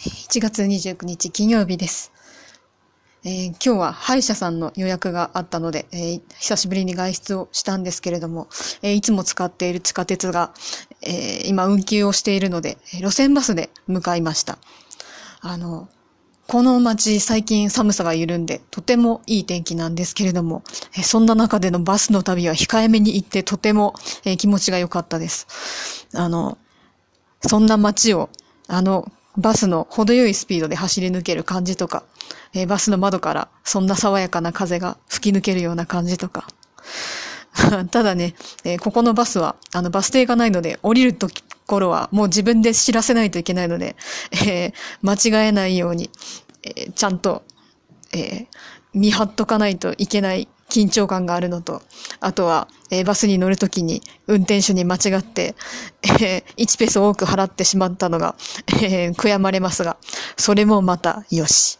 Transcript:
1月29日金曜日です。えー今日は歯医者さんの予約があったので、えー久しぶりに外出をしたんですけれども、えーいつも使っている地下鉄が、えー今運休をしているので、路線バスで向かいました。あの、この街最近寒さが緩んでとてもいい天気なんですけれども、えーそんな中でのバスの旅は控えめに行ってとても、えー気持ちが良かったです。あの、そんな街を、あの、バスの程よいスピードで走り抜ける感じとか、えーバスの窓からそんな爽やかな風が吹き抜けるような感じとか。ただね、えーここのバスは、あの、バス停がないので、降りるところはもう自分で知らせないといけないので、えー間違えないように、えちゃんと、え見張っとかないといけない緊張感があるのと、あとは、えーバスに乗るときに運転手に間違って、えー1ペース多く払ってしまったのが、えー悔やまれますが、それもまたよし。